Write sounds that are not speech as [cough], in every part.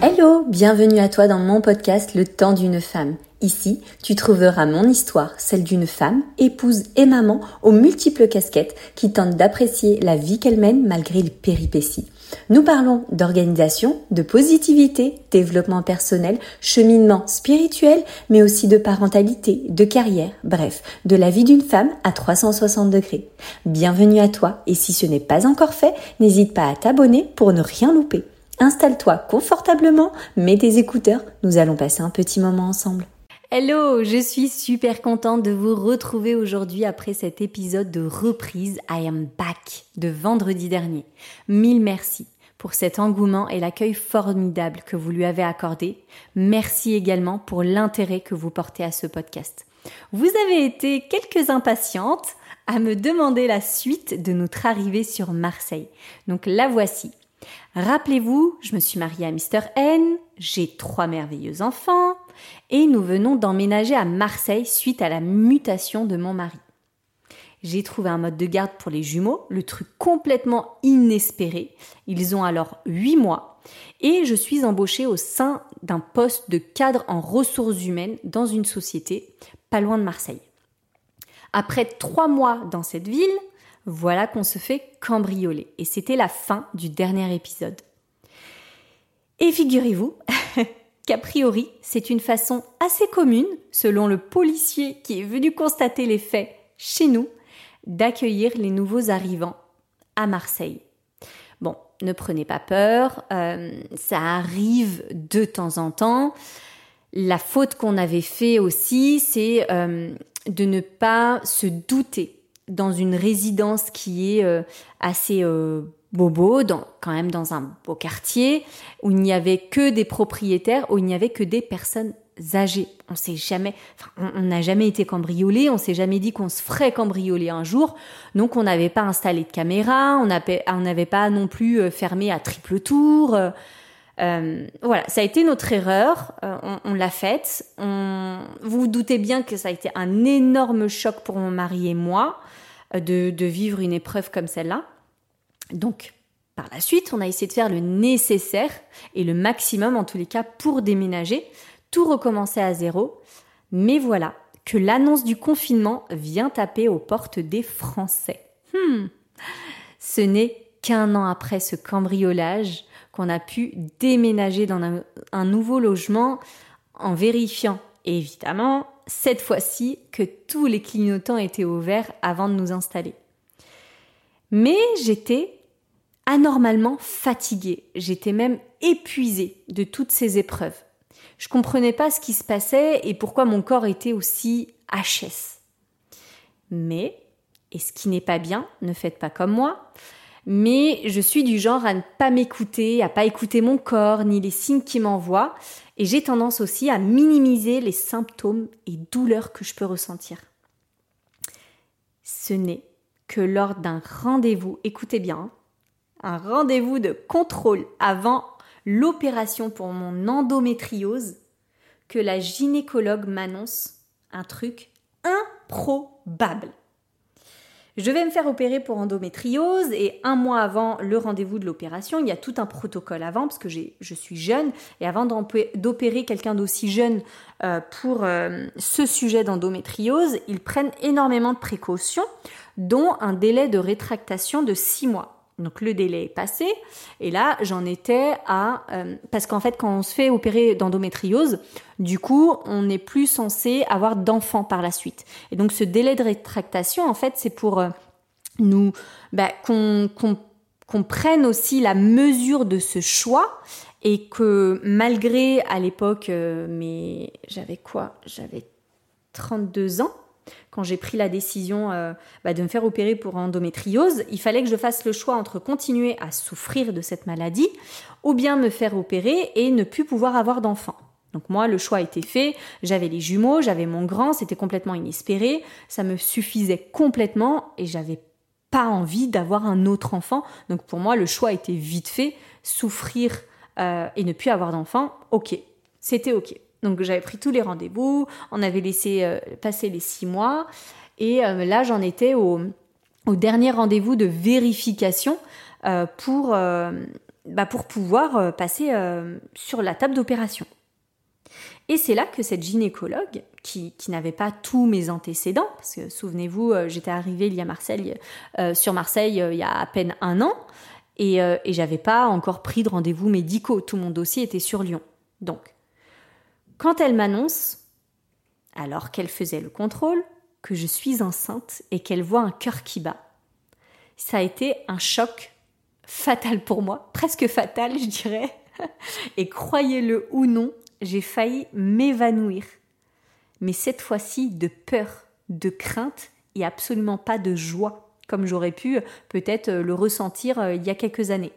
Hello, bienvenue à toi dans mon podcast Le temps d'une femme. Ici, tu trouveras mon histoire, celle d'une femme, épouse et maman aux multiples casquettes qui tente d'apprécier la vie qu'elle mène malgré les péripéties. Nous parlons d'organisation, de positivité, développement personnel, cheminement spirituel, mais aussi de parentalité, de carrière, bref, de la vie d'une femme à 360 degrés. Bienvenue à toi et si ce n'est pas encore fait, n'hésite pas à t'abonner pour ne rien louper. Installe-toi confortablement, mets tes écouteurs, nous allons passer un petit moment ensemble. Hello, je suis super contente de vous retrouver aujourd'hui après cet épisode de reprise I am back de vendredi dernier. Mille merci pour cet engouement et l'accueil formidable que vous lui avez accordé. Merci également pour l'intérêt que vous portez à ce podcast. Vous avez été quelques impatientes à me demander la suite de notre arrivée sur Marseille. Donc la voici. Rappelez-vous, je me suis mariée à Mr. N, j'ai trois merveilleux enfants, et nous venons d'emménager à Marseille suite à la mutation de mon mari. J'ai trouvé un mode de garde pour les jumeaux, le truc complètement inespéré. Ils ont alors 8 mois et je suis embauchée au sein d'un poste de cadre en ressources humaines dans une société pas loin de Marseille. Après trois mois dans cette ville, voilà qu'on se fait cambrioler. Et c'était la fin du dernier épisode. Et figurez-vous [laughs] qu'a priori, c'est une façon assez commune, selon le policier qui est venu constater les faits chez nous, d'accueillir les nouveaux arrivants à Marseille. Bon, ne prenez pas peur, euh, ça arrive de temps en temps. La faute qu'on avait fait aussi, c'est euh, de ne pas se douter dans une résidence qui est euh, assez euh, bobo, dans, quand même dans un beau quartier, où il n'y avait que des propriétaires, où il n'y avait que des personnes âgées. On s'est jamais, on n'a jamais été cambriolé, on s'est jamais dit qu'on se ferait cambrioler un jour, donc on n'avait pas installé de caméra, on n'avait pas non plus euh, fermé à triple tour. Euh, voilà, ça a été notre erreur, on, on l'a faite. Vous vous doutez bien que ça a été un énorme choc pour mon mari et moi de, vivre une épreuve comme celle-là. Donc, par la suite, on a essayé de faire le nécessaire et le maximum, en tous les cas, pour déménager, tout recommencer à zéro. Mais voilà, que l'annonce du confinement vient taper aux portes des Français. Hmm. Ce n'est qu'un an après ce cambriolage qu'on a pu déménager dans un nouveau logement en vérifiant évidemment cette fois-ci que tous les clignotants étaient ouverts avant de nous installer. Mais j'étais anormalement fatiguée, j'étais même épuisée de toutes ces épreuves. Je comprenais pas ce qui se passait et pourquoi mon corps était aussi HS. Mais, et ce qui n'est pas bien, ne faites pas comme moi, mais je suis du genre à ne pas m'écouter, à pas écouter mon corps ni les signes qui m'envoient, et j'ai tendance aussi à minimiser les symptômes et douleurs que je peux ressentir. Ce n'est que lors d'un rendez-vous, écoutez bien, un rendez-vous de contrôle avant l'opération pour mon endométriose, que la gynécologue m'annonce un truc improbable. Je vais me faire opérer pour endométriose et un mois avant le rendez-vous de l'opération, il y a tout un protocole avant parce que je suis jeune et avant d'opérer quelqu'un d'aussi jeune euh, pour euh, ce sujet d'endométriose, ils prennent énormément de précautions, dont un délai de rétractation de six mois. Donc le délai est passé. Et là j'en étais à euh, parce qu'en fait quand on se fait opérer d'endométriose, du coup on n'est plus censé avoir d'enfants par la suite. Et donc ce délai de rétractation en fait c'est pour euh, nous bah, qu'on prenne aussi la mesure de ce choix et que malgré à l'époque euh, mais j'avais quoi? J'avais 32 ans quand j'ai pris la décision euh, bah, de me faire opérer pour endométriose, il fallait que je fasse le choix entre continuer à souffrir de cette maladie ou bien me faire opérer et ne plus pouvoir avoir d'enfants. Donc moi, le choix été fait, j'avais les jumeaux, j'avais mon grand, c'était complètement inespéré, ça me suffisait complètement et j'avais pas envie d'avoir un autre enfant. Donc pour moi, le choix était vite fait, souffrir euh, et ne plus avoir d'enfants, ok, c'était ok. Donc j'avais pris tous les rendez-vous, on avait laissé euh, passer les six mois, et euh, là j'en étais au, dernier rendez-vous de vérification euh, pour bah, pour pouvoir passer sur la table d'opération. Et c'est là que cette gynécologue, qui, n'avait pas tous mes antécédents, parce que souvenez-vous, j'étais arrivée il y a Marseille, sur Marseille il y a à peine un an, et, et j'avais pas encore pris de rendez-vous médicaux. Tout mon dossier était sur Lyon. Donc, quand elle m'annonce, alors qu'elle faisait le contrôle, que je suis enceinte et qu'elle voit un cœur qui bat, ça a été un choc fatal pour moi, presque fatal, je dirais. Et croyez-le ou non, j'ai failli m'évanouir. Mais cette fois-ci de peur, de crainte et absolument pas de joie, comme j'aurais pu peut-être le ressentir euh, il y a quelques années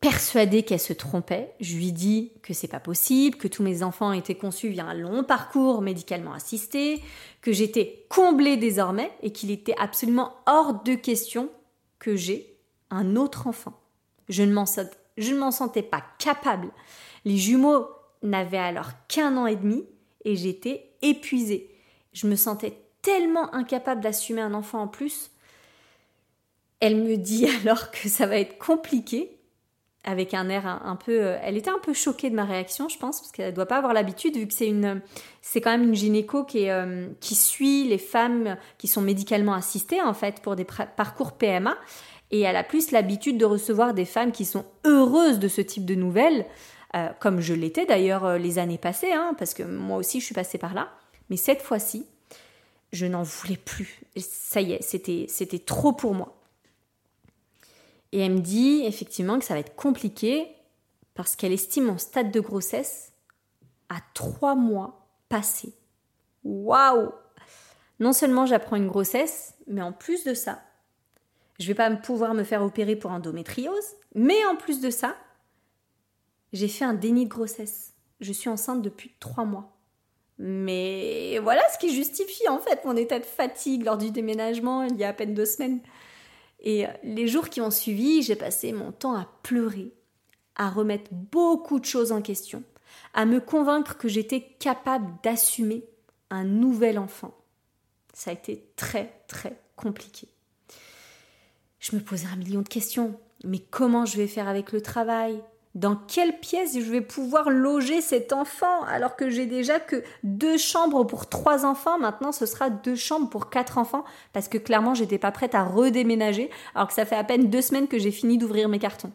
persuadée qu'elle se trompait. Je lui dis que c'est pas possible, que tous mes enfants étaient conçus via un long parcours médicalement assisté, que j'étais comblée désormais et qu'il était absolument hors de question que j'ai un autre enfant. Je ne m'en je ne m'en sentais pas capable. Les jumeaux n'avaient alors qu'un an et demi et j'étais épuisée. Je me sentais tellement incapable d'assumer un enfant en plus. Elle me dit [laughs] alors que ça va être compliqué avec un air un, peu. Euh, elle était un peu choquée de ma réaction, je pense, parce qu'elle ne doit pas avoir l'habitude, vu que c'est une, c'est quand même une gynéco qui, euh, suit les femmes qui sont médicalement assistées en fait pour des parcours PMA, et elle a plus l'habitude de recevoir des femmes qui sont heureuses de ce type de nouvelles, euh, comme je l'étais d'ailleurs les années passées, hein, parce que moi aussi je suis passée par là. Mais cette fois-ci, je n'en voulais plus. Ça y est, c'était, c'était trop pour moi. Et elle me dit effectivement que ça va être compliqué parce qu'elle estime mon stade de grossesse à trois mois passés. Waouh Non seulement j'apprends une grossesse, mais en plus de ça, je vais pas pouvoir me faire opérer pour endométriose, mais en plus de ça, j'ai fait un déni de grossesse. Je suis enceinte depuis trois mois. Mais voilà ce qui justifie en fait mon état de fatigue lors du déménagement il y a à peine deux semaines. Et euh, les jours qui ont suivi, j'ai passé mon temps à pleurer, à remettre beaucoup de choses en question, à me convaincre que j'étais capable d'assumer un nouvel enfant. Ça a été très très compliqué. Je me posais un million de questions. Mais comment je vais faire avec le travail? Dans quelle pièce je vais pouvoir loger cet enfant alors que j'ai déjà que deux chambres pour trois enfants. Maintenant, ce sera deux chambres pour quatre enfants parce que clairement, j'étais pas prête à redéménager alors que ça fait à peine deux semaines que j'ai fini d'ouvrir mes cartons.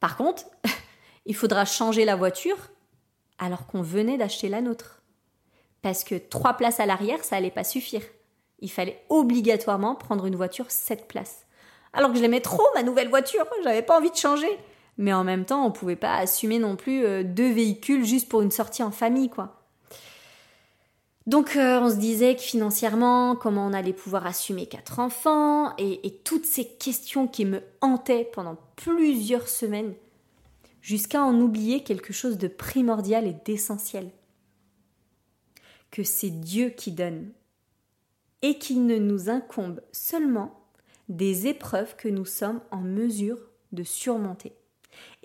Par contre, [laughs] il faudra changer la voiture alors qu'on venait d'acheter la nôtre. Parce que trois places à l'arrière, ça allait pas suffire. Il fallait obligatoirement prendre une voiture sept places. Alors que je l'aimais trop, ma nouvelle voiture, j'avais pas envie de changer mais en même temps, on pouvait pas assumer non plus euh, deux véhicules juste pour une sortie en famille, quoi. Donc euh, on se disait que financièrement, comment on allait pouvoir assumer quatre enfants, et toutes ces questions qui me hantaient pendant plusieurs semaines, jusqu'à en oublier quelque chose de primordial et d'essentiel. Que c'est Dieu qui donne, et qu'il ne nous incombe seulement des épreuves que nous sommes en mesure de surmonter.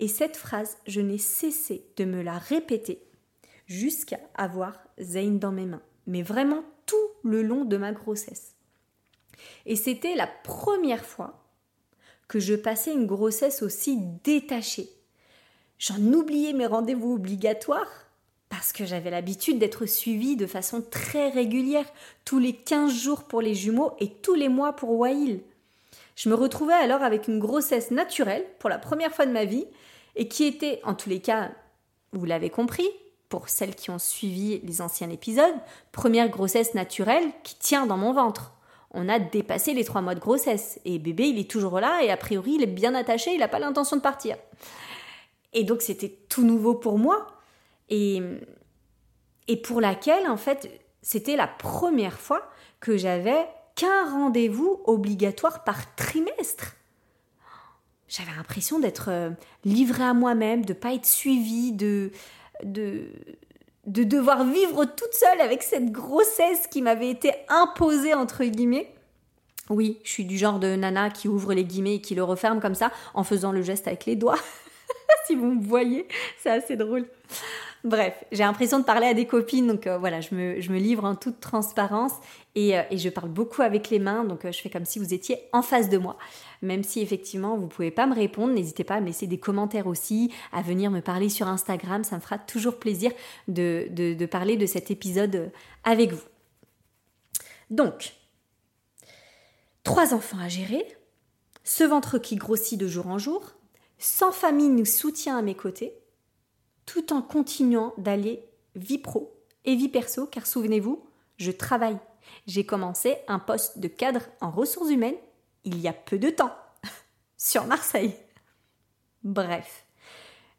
Et cette phrase, je n'ai cessé de me la répéter jusqu'à avoir Zayn dans mes mains. Mais vraiment tout le long de ma grossesse. Et c'était la première fois que je passais une grossesse aussi détachée. J'en oubliais mes rendez-vous obligatoires parce que j'avais l'habitude d'être suivie de façon très régulière, tous les 15 jours pour les jumeaux et tous les mois pour Wail. Je me retrouvais alors avec une grossesse naturelle pour la première fois de ma vie et qui était, en tous les cas, vous l'avez compris, pour celles qui ont suivi les anciens épisodes, première grossesse naturelle qui tient dans mon ventre. On a dépassé les trois mois de grossesse et bébé il est toujours là et a priori il est bien attaché, il n'a pas l'intention de partir. Et donc c'était tout nouveau pour moi et, et pour laquelle en fait c'était la première fois que j'avais qu'un rendez-vous obligatoire par trimestre. J'avais l'impression d'être euh, livrée à moi-même, de pas être suivie, de, de, de devoir vivre toute seule avec cette grossesse qui m'avait été imposée entre guillemets. Oui, je suis du genre de nana qui ouvre les guillemets et qui le referme comme ça en faisant le geste avec les doigts. [laughs] si vous me voyez, c'est assez drôle. Bref, j'ai l'impression de parler à des copines, donc euh, voilà, je me, livre en toute transparence et, euh, et, je parle beaucoup avec les mains, donc euh, je fais comme si vous étiez en face de moi. Même si effectivement vous pouvez pas me répondre, n'hésitez pas à me laisser des commentaires aussi, à venir me parler sur Instagram, ça me fera toujours plaisir de, parler de cet épisode avec vous. Donc, trois enfants à gérer, ce ventre qui grossit de jour en jour, sans famille nous soutient à mes côtés, tout en continuant d'aller vie pro et vie perso, car souvenez-vous, je travaille. J'ai commencé un poste de cadre en ressources humaines il y a peu de temps, [laughs] sur Marseille. Bref,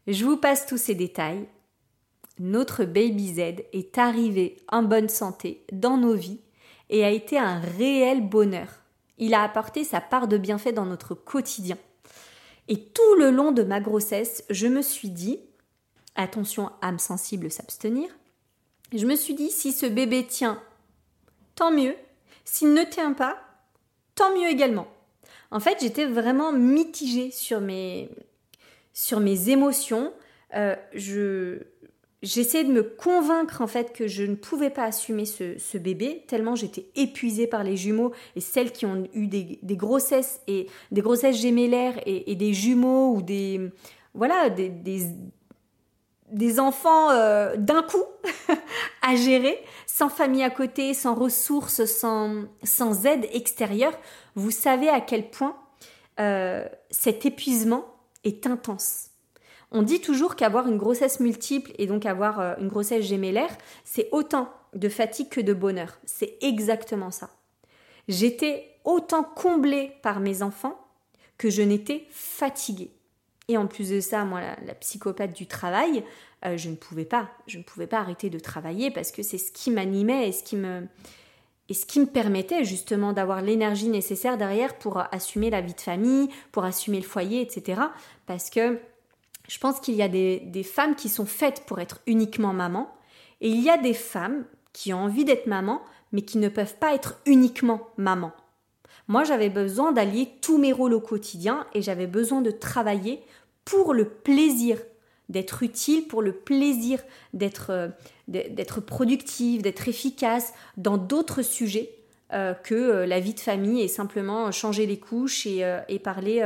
je vous passe tous ces détails. Notre Baby Z est arrivé en bonne santé dans nos vies et a été un réel bonheur. Il a apporté sa part de bienfait dans notre quotidien. Et tout le long de ma grossesse, je me suis dit, attention, âme sensible, s'abstenir. Je me suis dit, si ce bébé tient, tant mieux. S'il ne tient pas, tant mieux également. En fait, j'étais vraiment mitigée sur mes, sur mes émotions. Euh, je, j'essayais de me convaincre en fait que je ne pouvais pas assumer ce, bébé tellement j'étais épuisée par les jumeaux et celles qui ont eu des, grossesses et des grossesses gémellaires et, des jumeaux ou des voilà des enfants euh, d'un coup [laughs] à gérer, sans famille à côté, sans ressources, sans, sans aide extérieure, vous savez à quel point euh, cet épuisement est intense. On dit toujours qu'avoir une grossesse multiple et donc avoir euh, une grossesse gémellaire, c'est autant de fatigue que de bonheur. C'est exactement ça. J'étais autant comblée par mes enfants que je n'étais fatiguée. Et en plus de ça, moi, la, psychopathe du travail, euh, je ne pouvais pas, je ne pouvais pas arrêter de travailler parce que c'est ce qui m'animait et ce qui me et ce qui me permettait justement d'avoir l'énergie nécessaire derrière pour assumer la vie de famille, pour assumer le foyer, etc. Parce que je pense qu'il y a des, des femmes qui sont faites pour être uniquement maman, et il y a des femmes qui ont envie d'être maman, mais qui ne peuvent pas être uniquement maman. Moi, j'avais besoin d'allier tous mes rôles au quotidien et j'avais besoin de travailler pour le plaisir d'être utile, pour le plaisir d'être euh, productive, d'être efficace dans d'autres sujets euh, que euh, la vie de famille et simplement changer les couches et, parler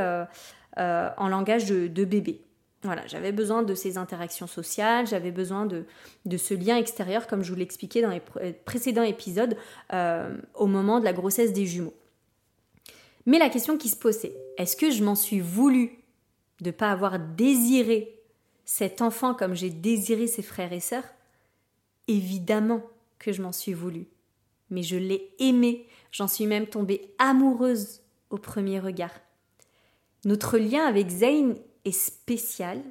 en langage de, bébé. Voilà, j'avais besoin de ces interactions sociales, j'avais besoin de, de, ce lien extérieur, comme je vous l'expliquais dans les précédents épisodes, au moment de la grossesse des jumeaux. Mais la question qui se posait, est-ce que je m'en suis voulu de ne pas avoir désiré cet enfant comme j'ai désiré ses frères et sœurs, évidemment que je m'en suis voulu. Mais je l'ai aimé, j'en suis même tombée amoureuse au premier regard. Notre lien avec Zayn est spécial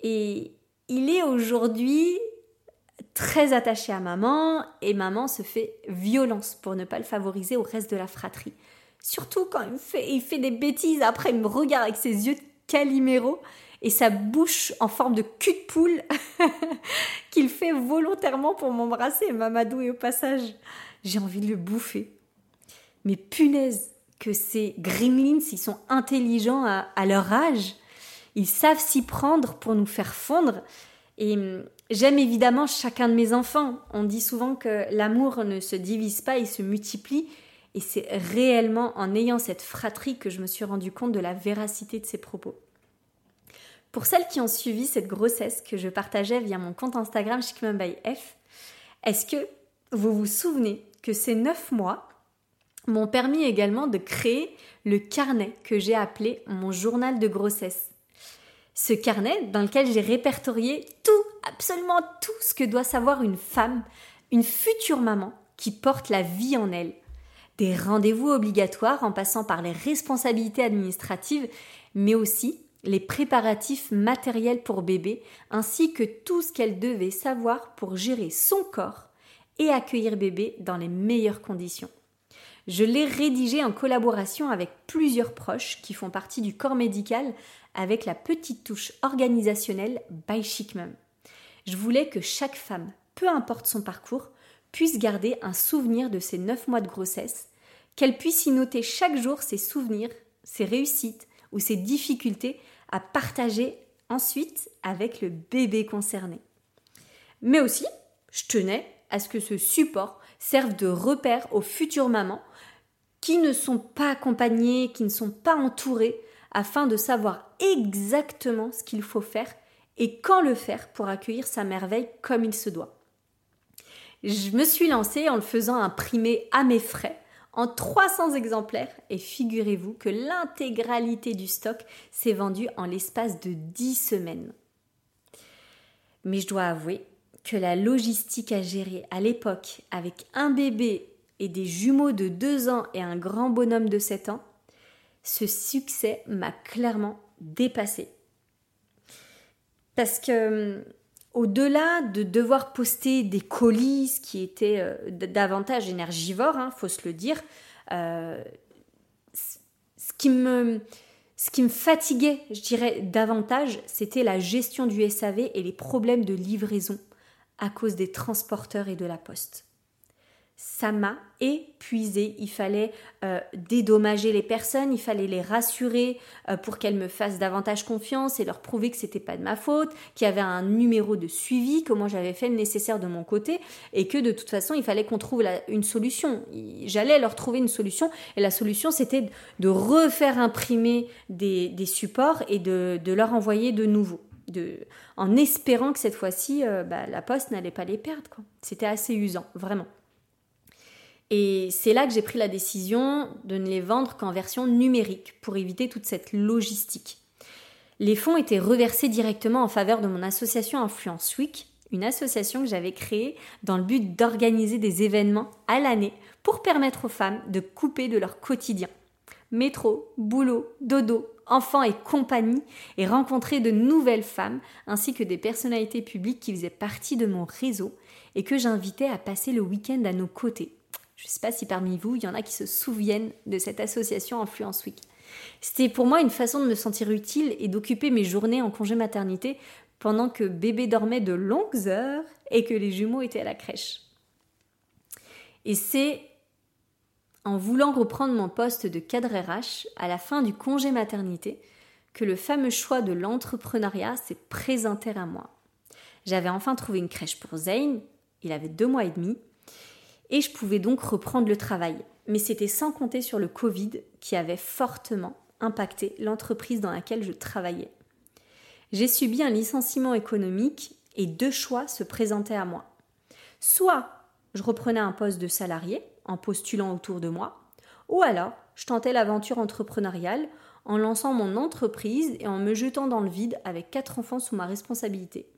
et il est aujourd'hui très attaché à maman et maman se fait violence pour ne pas le favoriser au reste de la fratrie. Surtout quand il fait, il fait des bêtises, après il me regarde avec ses yeux de caliméro et sa bouche en forme de cul de poule [laughs] qu'il fait volontairement pour m'embrasser, Mamadou, et au passage, j'ai envie de le bouffer. Mais punaise, que ces gremlins, ils sont intelligents à, à leur âge, ils savent s'y prendre pour nous faire fondre. Et hum, j'aime évidemment chacun de mes enfants. On dit souvent que l'amour ne se divise pas, il se multiplie. Et c'est réellement en ayant cette fratrie que je me suis rendu compte de la véracité de ces propos. Pour celles qui ont suivi cette grossesse que je partageais via mon compte Instagram F, est-ce que vous vous souvenez que ces neuf mois m'ont permis également de créer le carnet que j'ai appelé mon journal de grossesse? Ce carnet dans lequel j'ai répertorié tout, absolument tout ce que doit savoir une femme, une future maman qui porte la vie en elle des rendez-vous obligatoires en passant par les responsabilités administratives, mais aussi les préparatifs matériels pour bébé, ainsi que tout ce qu'elle devait savoir pour gérer son corps et accueillir bébé dans les meilleures conditions. Je l'ai rédigé en collaboration avec plusieurs proches qui font partie du corps médical avec la petite touche organisationnelle by Chic Je voulais que chaque femme, peu importe son parcours, puisse garder un souvenir de ses neuf mois de grossesse, qu'elle puisse y noter chaque jour ses souvenirs, ses réussites ou ses difficultés à partager ensuite avec le bébé concerné. Mais aussi, je tenais à ce que ce support serve de repère aux futures mamans qui ne sont pas accompagnées, qui ne sont pas entourées, afin de savoir exactement ce qu'il faut faire et quand le faire pour accueillir sa merveille comme il se doit. Je me suis lancée en le faisant imprimer à mes frais en 300 exemplaires et figurez-vous que l'intégralité du stock s'est vendue en l'espace de 10 semaines. Mais je dois avouer que la logistique à gérer à l'époque avec un bébé et des jumeaux de 2 ans et un grand bonhomme de 7 ans, ce succès m'a clairement dépassé. Parce que hum, au-delà de devoir poster des colis, qui étaient euh, davantage énergivores, il hein, faut se le dire, euh, ce ce qui me fatiguait, je dirais, davantage, c'était la gestion du SAV et les problèmes de livraison à cause des transporteurs et de la poste ça m'a épuisé. Il fallait euh, dédommager les personnes, il fallait les rassurer euh, pour qu'elles me fassent davantage confiance et leur prouver que c'était pas de ma faute, qu'il y avait un numéro de suivi, que moi j'avais fait le nécessaire de mon côté et que de toute façon il fallait qu'on trouve une solution. J'allais leur trouver une solution et la solution c'était de refaire imprimer des, supports et de, leur envoyer de nouveaux. De, en espérant que cette fois-ci, euh, bah, la poste n'allait pas les perdre. C'était assez usant, vraiment. Et c'est là que j'ai pris la décision de ne les vendre qu'en version numérique pour éviter toute cette logistique. Les fonds étaient reversés directement en faveur de mon association Influence Week, une association que j'avais créée dans le but d'organiser des événements à l'année pour permettre aux femmes de couper de leur quotidien. Métro, boulot, dodo, enfants et compagnie, et rencontrer de nouvelles femmes ainsi que des personnalités publiques qui faisaient partie de mon réseau et que j'invitais à passer le week-end à nos côtés je ne sais pas si parmi vous, il y en a qui se souviennent de cette association Influence Week. C'était pour moi une façon de me sentir utile et d'occuper mes journées en congé maternité pendant que bébé dormait de longues heures et que les jumeaux étaient à la crèche. Et c'est en voulant reprendre mon poste de cadre RH à la fin du congé maternité que le fameux choix de l'entrepreneuriat s'est présenté à moi. J'avais enfin trouvé une crèche pour Zane, il avait deux mois et demi, et je pouvais donc reprendre le travail. Mais c'était sans compter sur le Covid qui avait fortement impacté l'entreprise dans laquelle je travaillais. J'ai subi un licenciement économique et deux choix se présentaient à moi. Soit je reprenais un poste de salarié en postulant autour de moi, ou alors je tentais l'aventure entrepreneuriale en lançant mon entreprise et en me jetant dans le vide avec quatre enfants sous ma responsabilité.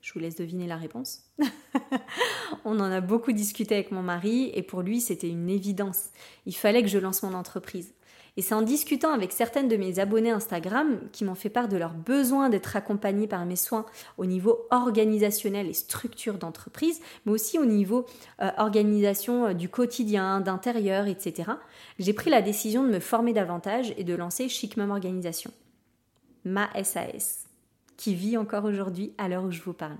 Je vous laisse deviner la réponse. [laughs] On en a beaucoup discuté avec mon mari et pour lui c'était une évidence. Il fallait que je lance mon entreprise. Et c'est en discutant avec certaines de mes abonnés Instagram qui m'ont fait part de leur besoin d'être accompagnés par mes soins au niveau organisationnel et structure d'entreprise, mais aussi au niveau euh, organisation euh, du quotidien, d'intérieur, etc. J'ai pris la décision de me former davantage et de lancer Chic Mom Organisation, ma SAS qui vit encore aujourd'hui à l'heure où je vous parle.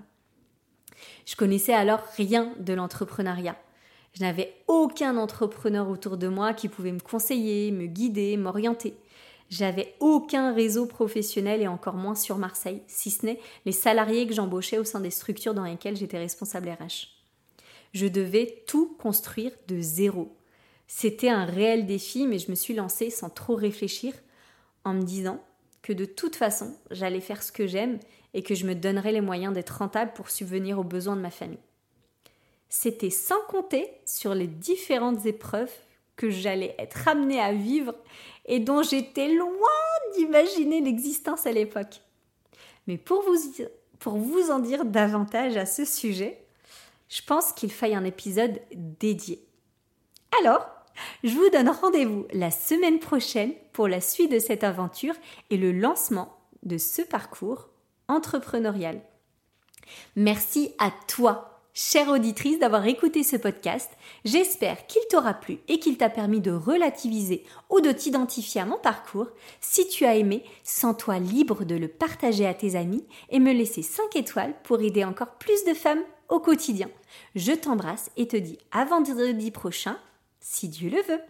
Je connaissais alors rien de l'entrepreneuriat. Je n'avais aucun entrepreneur autour de moi qui pouvait me conseiller, me guider, m'orienter. J'avais aucun réseau professionnel et encore moins sur Marseille, si ce n'est les salariés que j'embauchais au sein des structures dans lesquelles j'étais responsable RH. Je devais tout construire de zéro. C'était un réel défi, mais je me suis lancée sans trop réfléchir en me disant que de toute façon, j'allais faire ce que j'aime et que je me donnerais les moyens d'être rentable pour subvenir aux besoins de ma famille. C'était sans compter sur les différentes épreuves que j'allais être amenée à vivre et dont j'étais loin d'imaginer l'existence à l'époque. Mais pour vous, pour vous en dire davantage à ce sujet, je pense qu'il faille un épisode dédié. Alors, je vous donne rendez-vous la semaine prochaine pour la suite de cette aventure et le lancement de ce parcours entrepreneurial. Merci à toi, chère auditrice, d'avoir écouté ce podcast. J'espère qu'il t'aura plu et qu'il t'a permis de relativiser ou de t'identifier à mon parcours. Si tu as aimé, sens-toi libre de le partager à tes amis et me laisser 5 étoiles pour aider encore plus de femmes au quotidien. Je t'embrasse et te dis à vendredi prochain si Dieu le veut.